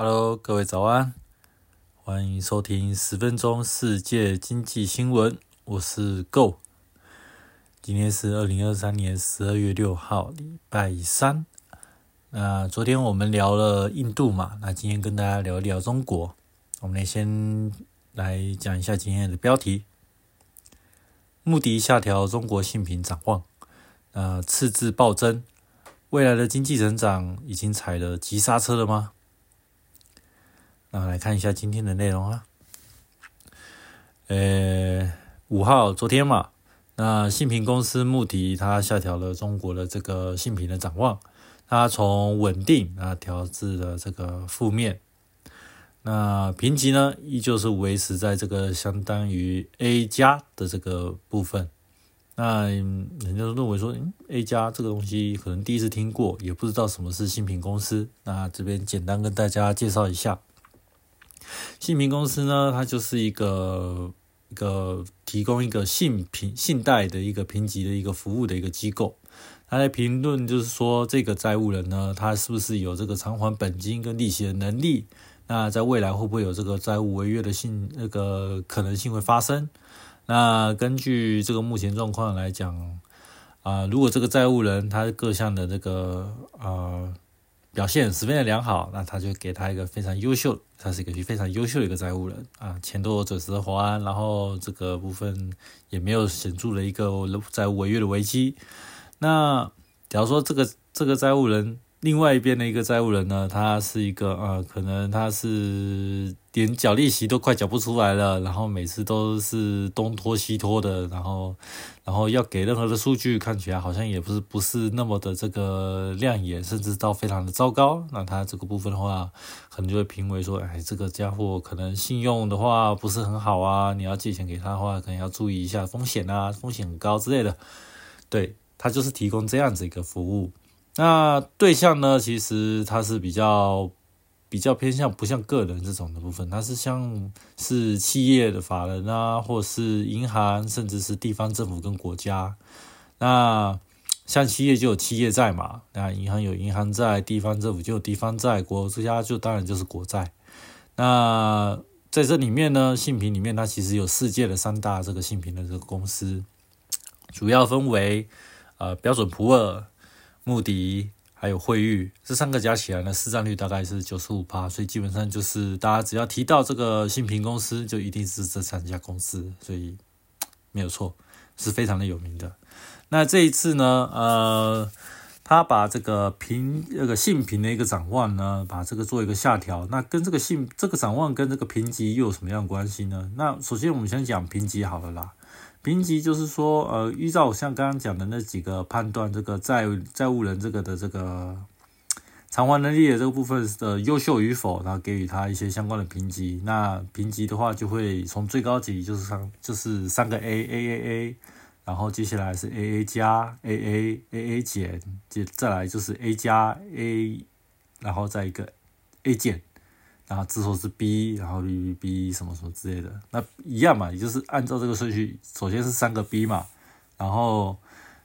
Hello，各位早安，欢迎收听十分钟世界经济新闻，我是 Go。今天是二零二三年十二月六号，礼拜三。那昨天我们聊了印度嘛，那今天跟大家聊一聊中国。我们来先来讲一下今天的标题：穆迪下调中国信评展望，呃，赤字暴增，未来的经济增长已经踩了急刹车了吗？那来看一下今天的内容啊。呃，五号昨天嘛，那信评公司穆迪它下调了中国的这个信评的展望，它从稳定啊调至了这个负面。那评级呢，依旧是维持在这个相当于 A 加的这个部分。那人家认为说，嗯，A 加这个东西可能第一次听过，也不知道什么是信评公司。那这边简单跟大家介绍一下。信评公司呢，它就是一个一个提供一个信评信贷的一个评级的一个服务的一个机构。它在评论就是说，这个债务人呢，他是不是有这个偿还本金跟利息的能力？那在未来会不会有这个债务违约的性那个可能性会发生？那根据这个目前状况来讲，啊，如果这个债务人他各项的这个呃。表现十分的良好，那他就给他一个非常优秀，他是一个非常优秀的一个债务人啊，钱都准时还，然后这个部分也没有显著的一个债务违约的危机。那假如说这个这个债务人。另外一边的一个债务人呢，他是一个啊，可能他是连缴利息都快缴不出来了，然后每次都是东拖西拖的，然后然后要给任何的数据，看起来好像也不是不是那么的这个亮眼，甚至到非常的糟糕。那他这个部分的话，可能就会评为说，哎，这个家伙可能信用的话不是很好啊，你要借钱给他的话，可能要注意一下风险啊，风险很高之类的。对他就是提供这样子一个服务。那对象呢？其实他是比较比较偏向不像个人这种的部分，它是像是企业的法人啊，或是银行，甚至是地方政府跟国家。那像企业就有企业债嘛，那银行有银行债，地方政府就有地方债，国家就当然就是国债。那在这里面呢，信评里面它其实有世界的三大这个信评的这个公司，主要分为呃标准普尔。穆迪还有惠誉这三个加起来呢，市占率大概是九十五趴，所以基本上就是大家只要提到这个信平公司，就一定是这三家公司，所以没有错，是非常的有名的。那这一次呢，呃，他把这个评那个信评的一个展望呢，把这个做一个下调，那跟这个信这个展望跟这个评级又有什么样的关系呢？那首先我们先讲评级好了啦。评级就是说，呃，依照我像刚刚讲的那几个判断，这个债债务人这个的这个偿还能力的这个部分的优秀与否，然后给予他一些相关的评级。那评级的话，就会从最高级就是三就是三个 A A A A，然后接下来是 A A 加 A A A A 减，接再来就是 A 加 A，然后再一个 A 减。然后之后是 B，然后 B B 什么什么之类的，那一样嘛，也就是按照这个顺序，首先是三个 B 嘛，然后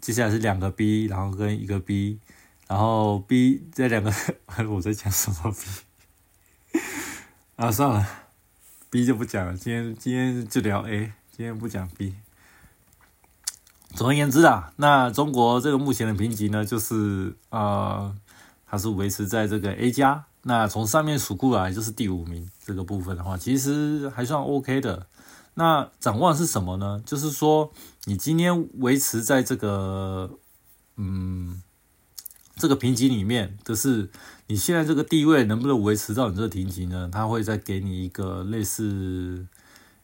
接下来是两个 B，然后跟一个 B，然后 B 这两个，我在讲什么 B？啊，算了，B 就不讲了，今天今天就聊 A，今天不讲 B。总而言之啊，那中国这个目前的评级呢，就是呃，它是维持在这个 A 加。那从上面数过来就是第五名这个部分的话，其实还算 OK 的。那展望是什么呢？就是说你今天维持在这个嗯这个评级里面，就是你现在这个地位能不能维持到你这个评级呢？他会再给你一个类似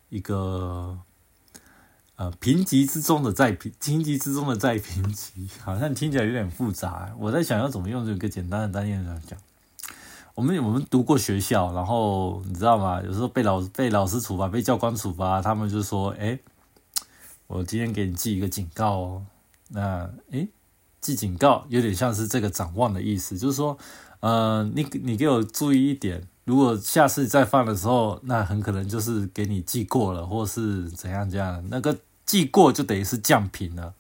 一个呃评级之中的再评评级之中的再评级，好像听起来有点复杂。我在想要怎么用这个简单的单念来讲。我们我们读过学校，然后你知道吗？有时候被老被老师处罚，被教官处罚，他们就说：“哎，我今天给你记一个警告哦。”那哎，记警告有点像是这个展望的意思，就是说，呃，你你给我注意一点，如果下次再犯的时候，那很可能就是给你记过了，或是怎样这样。那个记过就等于是降频了。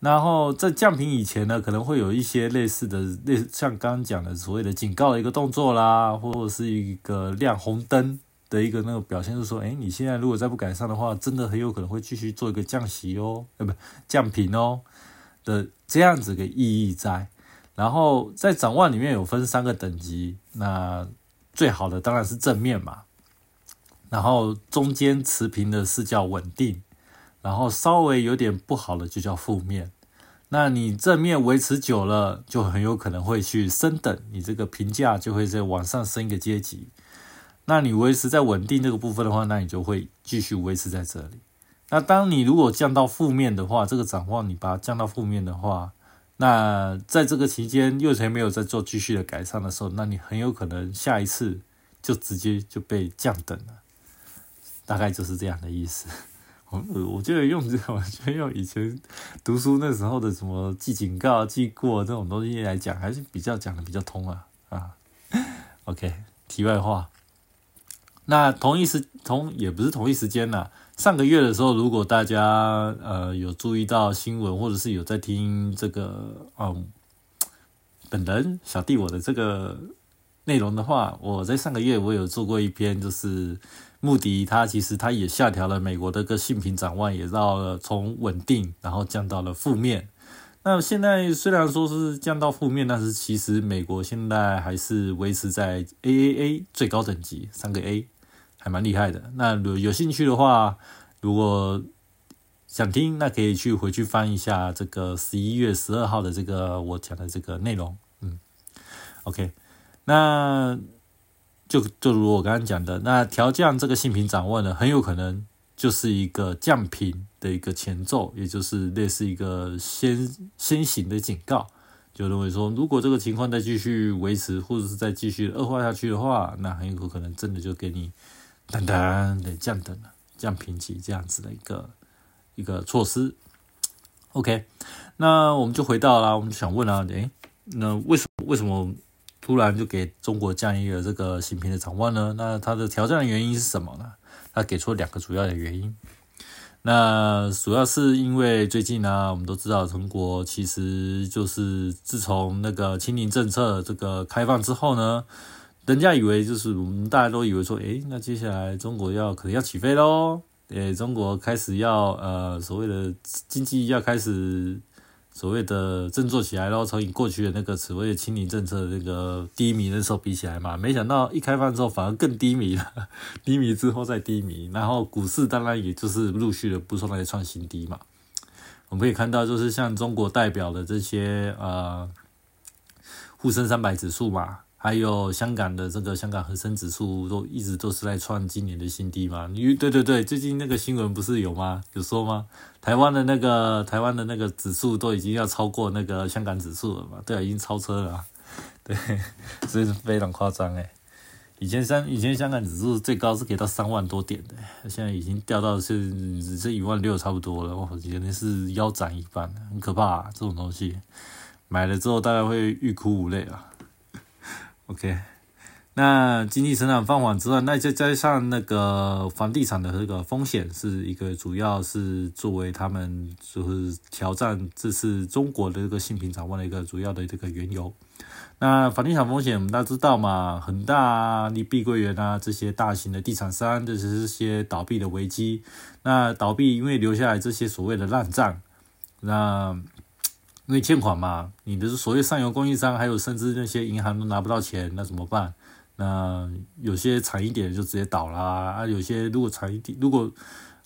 然后在降频以前呢，可能会有一些类似的，类像刚刚讲的所谓的警告的一个动作啦，或者是一个亮红灯的一个那个表现，是说，哎，你现在如果再不改善的话，真的很有可能会继续做一个降息哦，呃，不降频哦的这样子的意义在。然后在展望里面有分三个等级，那最好的当然是正面嘛，然后中间持平的是叫稳定。然后稍微有点不好的就叫负面，那你正面维持久了，就很有可能会去升等，你这个评价就会在往上升一个阶级。那你维持在稳定这个部分的话，那你就会继续维持在这里。那当你如果降到负面的话，这个展望你把它降到负面的话，那在这个期间又才没有在做继续的改善的时候，那你很有可能下一次就直接就被降等了，大概就是这样的意思。我我觉得用这个，我觉得用以前读书那时候的什么记警告、记过这种东西来讲，还是比较讲的比较通啊啊。OK，题外话，那同一时同也不是同一时间呐。上个月的时候，如果大家呃有注意到新闻，或者是有在听这个嗯本人小弟我的这个内容的话，我在上个月我有做过一篇，就是。穆迪他其实他也下调了美国的个信评展望，也到了从稳定然后降到了负面。那现在虽然说是降到负面，但是其实美国现在还是维持在 AAA 最高等级三个 A，还蛮厉害的。那有有兴趣的话，如果想听，那可以去回去翻一下这个十一月十二号的这个我讲的这个内容。嗯，OK，那。就就如我刚刚讲的，那调降这个性平掌握呢，很有可能就是一个降频的一个前奏，也就是类似一个先先行的警告，就认为说，如果这个情况再继续维持，或者是再继续恶化下去的话，那很有可能真的就给你噔噔的降等了，降频级这样子的一个一个措施。OK，那我们就回到了，我们就想问啊，诶，那为什么为什么？突然就给中国降一个这个芯片的展望呢？那它的调降的原因是什么呢？它给出了两个主要的原因。那主要是因为最近呢，我们都知道中国其实就是自从那个清零政策这个开放之后呢，人家以为就是我们大家都以为说，诶，那接下来中国要可能要起飞喽，诶，中国开始要呃所谓的经济要开始。所谓的振作起来，然后从你过去的那个所谓的清零政策那个低迷的时候比起来嘛，没想到一开放之后反而更低迷了，低迷之后再低迷，然后股市当然也就是陆续的不断在创新低嘛。我们可以看到，就是像中国代表的这些呃沪深三百指数嘛。还有香港的这个香港恒生指数都一直都是在创今年的新低嘛？你对对对，最近那个新闻不是有吗？有说吗？台湾的那个台湾的那个指数都已经要超过那个香港指数了嘛？对啊，已经超车了。对，所以是非常夸张哎。以前香以前香港指数最高是给到三万多点的，现在已经掉到是只是一万六差不多了。哇，简直是腰斩一般，很可怕。这种东西买了之后，大概会欲哭无泪啊。OK，那经济成长放缓之外，那再加上那个房地产的这个风险，是一个主要是作为他们就是挑战这次中国的这个性平展望的一个主要的这个缘由。那房地产风险我们大家知道嘛，恒大啊、你碧桂园啊这些大型的地产商，这是些倒闭的危机。那倒闭因为留下来这些所谓的烂账，那。因为欠款嘛，你的所谓上游供应商，还有甚至那些银行都拿不到钱，那怎么办？那有些长一点就直接倒啦，啊，有些如果长一点，如果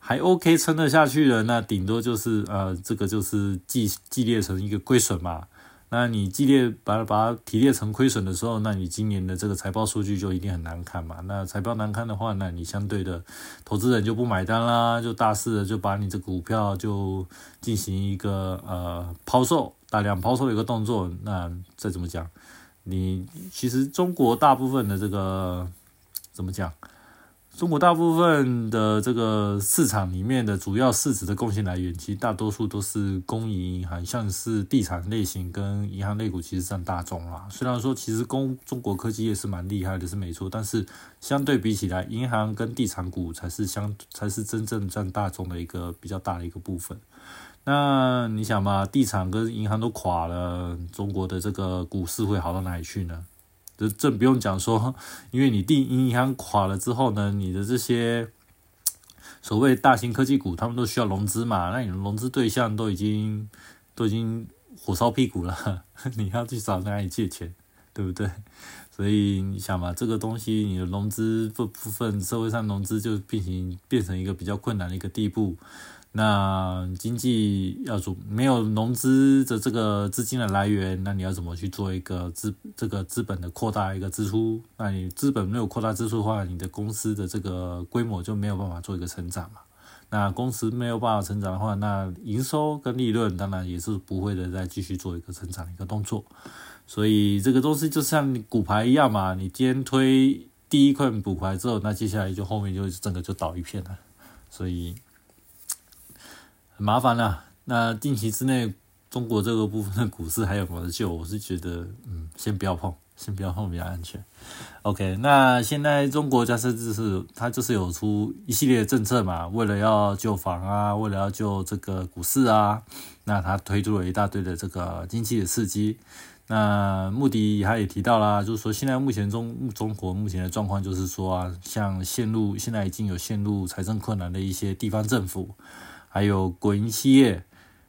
还 OK 撑得下去的，那顶多就是呃，这个就是计计列成一个亏损嘛。那你激烈把它把它提炼成亏损的时候，那你今年的这个财报数据就一定很难看嘛。那财报难看的话，那你相对的投资人就不买单啦，就大肆的就把你这股票就进行一个呃抛售，大量抛售的一个动作。那再怎么讲，你其实中国大部分的这个怎么讲，中国大部分的这个市场里面的主要市值的贡献来源，其实大多数都是公营银行，像是地产类型跟银行类股，其实占大众啦。虽然说其实公中国科技业是蛮厉害的，是没错，但是相对比起来，银行跟地产股才是相才是真正占大众的一个比较大的一个部分。那你想嘛，地产跟银行都垮了，中国的这个股市会好到哪里去呢？这这不用讲说，因为你第一银行垮了之后呢，你的这些所谓大型科技股，他们都需要融资嘛，那你的融资对象都已经都已经火烧屁股了，你要去找哪里借钱，对不对？所以你想嘛，这个东西你的融资部部分，社会上融资就变形变成一个比较困难的一个地步。那经济要做没有融资的这个资金的来源，那你要怎么去做一个资这个资本的扩大一个支出？那你资本没有扩大支出的话，你的公司的这个规模就没有办法做一个成长嘛？那公司没有办法成长的话，那营收跟利润当然也是不会的再继续做一个成长的一个动作。所以这个东西就像你股牌一样嘛，你今天推第一块股牌之后，那接下来就后面就整个就倒一片了。所以。很麻烦啦。那近期之内，中国这个部分的股市还有没有救？我是觉得，嗯，先不要碰，先不要碰比较安全。OK，那现在中国家是就是它就是有出一系列政策嘛，为了要救房啊，为了要救这个股市啊，那它推出了一大堆的这个经济的刺激。那目的他也提到啦，就是说现在目前中中国目前的状况就是说啊，像陷入现在已经有陷入财政困难的一些地方政府。还有国营企业，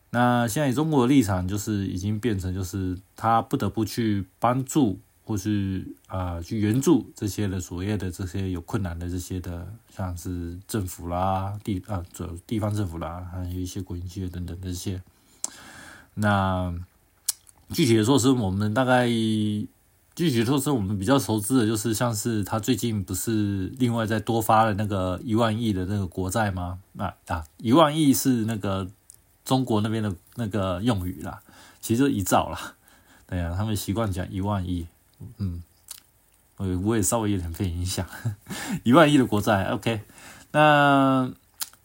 那现在中国的立场就是已经变成，就是他不得不去帮助，或是啊去援助这些的所谓的这些有困难的这些的，像是政府啦、地啊这地方政府啦，还有一些国营企业等等这些。那具体的措施，我们大概。具体措施我们比较熟知的就是像是他最近不是另外再多发了那个一万亿的那个国债吗？那啊一万亿是那个中国那边的那个用语啦，其实一兆啦。对呀，他们习惯讲一万亿，嗯，我我也稍微有点被影响，一万亿的国债，OK，那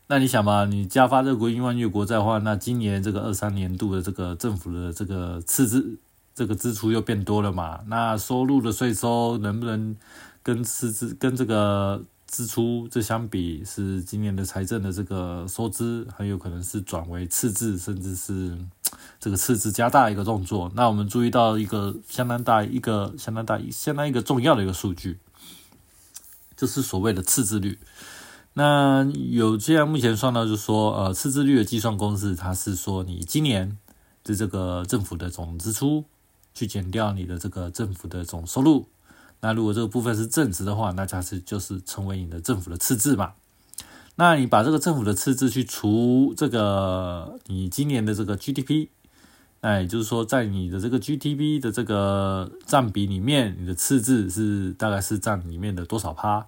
那你想嘛，你加发这个国一万亿国债的话，那今年这个二三年度的这个政府的这个赤字。这个支出又变多了嘛？那收入的税收能不能跟赤字跟这个支出这相比，是今年的财政的这个收支很有可能是转为赤字，甚至是 这个赤字加大一个动作。那我们注意到一个相当大一个相当大相当一个重要的一个数据，就是所谓的赤字率。那有这样目前算到，就是说呃赤字率的计算公式，它是说你今年的这个政府的总支出。去减掉你的这个政府的总收入，那如果这个部分是正值的话，那它是就是成为你的政府的赤字嘛。那你把这个政府的赤字去除这个你今年的这个 GDP，那也就是说在你的这个 GDP 的这个占比里面，你的赤字是大概是占里面的多少趴？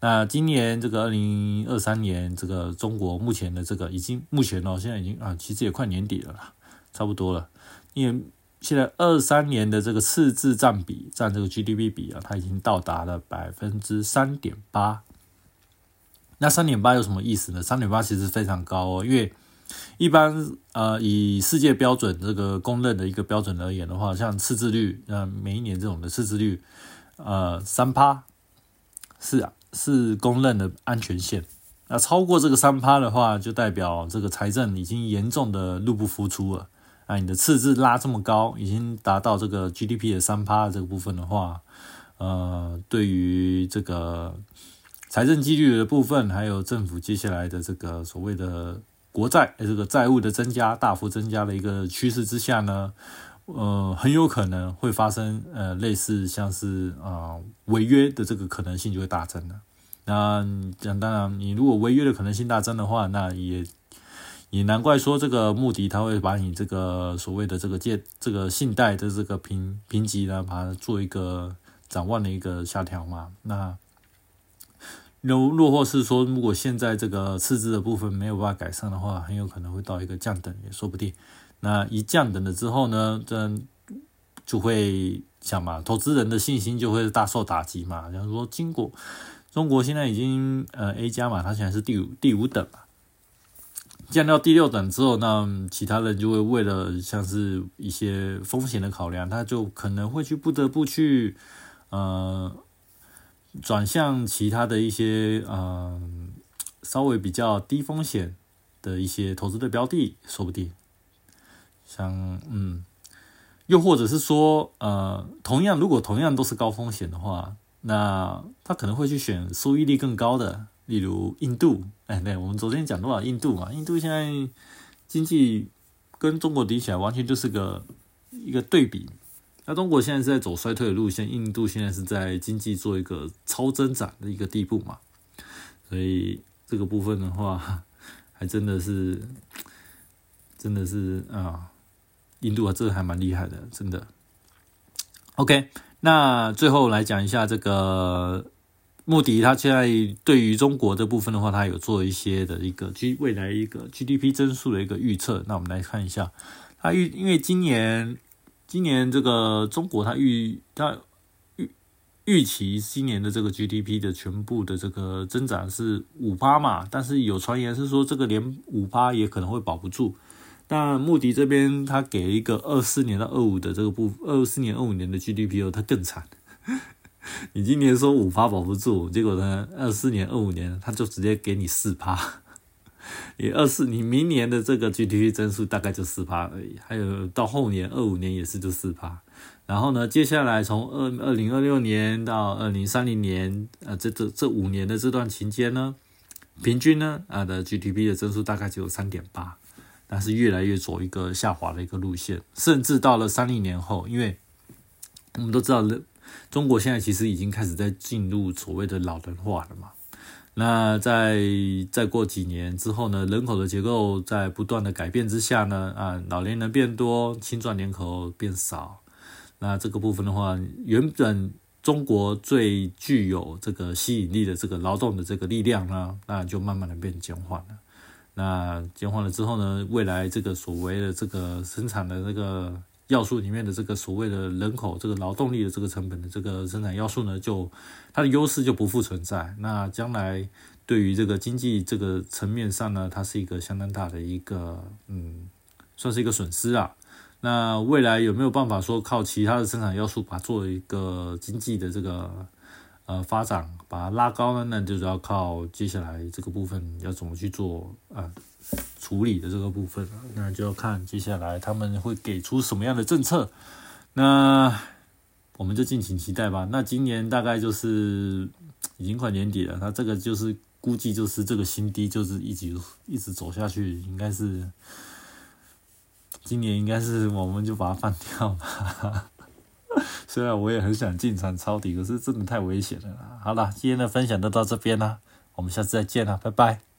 那今年这个二零二三年这个中国目前的这个已经目前哦，现在已经啊，其实也快年底了啦，差不多了，因为。现在二三年的这个赤字占比占这个 GDP 比啊，它已经到达了百分之三点八。那三点八有什么意思呢？三点八其实非常高哦，因为一般呃以世界标准这个公认的一个标准而言的话，像赤字率，那每一年这种的赤字率，呃三趴是啊是公认的安全线。那超过这个三趴的话，就代表这个财政已经严重的入不敷出了。那你的赤字拉这么高，已经达到这个 GDP 的三趴这个部分的话，呃，对于这个财政纪律的部分，还有政府接下来的这个所谓的国债这个债务的增加大幅增加的一个趋势之下呢，呃，很有可能会发生呃类似像是啊违约的这个可能性就会大增了。那讲当然，你如果违约的可能性大增的话，那也。也难怪说这个目的他会把你这个所谓的这个借这个信贷的这个评评级呢，把它做一个展望的一个下调嘛。那如若或是说，如果现在这个赤字的部分没有办法改善的话，很有可能会到一个降等也说不定。那一降等了之后呢，这就会想嘛，投资人的信心就会大受打击嘛。假如说经过中国现在已经呃 A 加嘛，它现在是第五第五等嘛，降到第六等之后，那其他人就会为了像是一些风险的考量，他就可能会去不得不去呃转向其他的一些嗯稍微比较低风险的一些投资的标的，说不定像嗯。又或者是说，呃，同样如果同样都是高风险的话，那他可能会去选收益率更高的，例如印度。哎，对，我们昨天讲多少印度嘛？印度现在经济跟中国比起来，完全就是个一个对比。那中国现在是在走衰退的路线，印度现在是在经济做一个超增长的一个地步嘛？所以这个部分的话，还真的是，真的是啊。印度啊，这个还蛮厉害的，真的。OK，那最后来讲一下这个穆迪，他现在对于中国这部分的话，他有做一些的一个 G 未来一个 GDP 增速的一个预测。那我们来看一下，他预因为今年今年这个中国他预他预预期今年的这个 GDP 的全部的这个增长是五八嘛，但是有传言是说这个连五八也可能会保不住。那穆迪这边，他给一个二四年到二五的这个部，二四年、二五年的 GDP 哦，它更惨。你今年说五趴保不住，结果呢，二四年、二五年他就直接给你四趴。你二四，你明年的这个 GDP 增速大概就四趴而已。还有到后年二五年也是就四趴。然后呢，接下来从二二零二六年到二零三零年，呃，这这这五年的这段期间呢，平均呢啊的 GDP 的增速大概只有三点八。但是越来越走一个下滑的一个路线，甚至到了三零年后，因为我们都知道，中国现在其实已经开始在进入所谓的老人化了嘛。那在再过几年之后呢，人口的结构在不断的改变之下呢，啊，老年人变多，青壮年口变少。那这个部分的话，原本中国最具有这个吸引力的这个劳动的这个力量呢，那就慢慢的变减缓了。那减缓了之后呢？未来这个所谓的这个生产的这个要素里面的这个所谓的人口这个劳动力的这个成本的这个生产要素呢，就它的优势就不复存在。那将来对于这个经济这个层面上呢，它是一个相当大的一个嗯，算是一个损失啊。那未来有没有办法说靠其他的生产要素把做一个经济的这个？呃，发展把它拉高呢，那就是要靠接下来这个部分要怎么去做啊处理的这个部分那就要看接下来他们会给出什么样的政策，那我们就敬请期待吧。那今年大概就是已经快年底了，那这个就是估计就是这个新低就是一直一直走下去，应该是今年应该是我们就把它放掉吧。虽然我也很想进场抄底，可是真的太危险了。好了，今天的分享就到这边啦，我们下次再见啦，拜拜。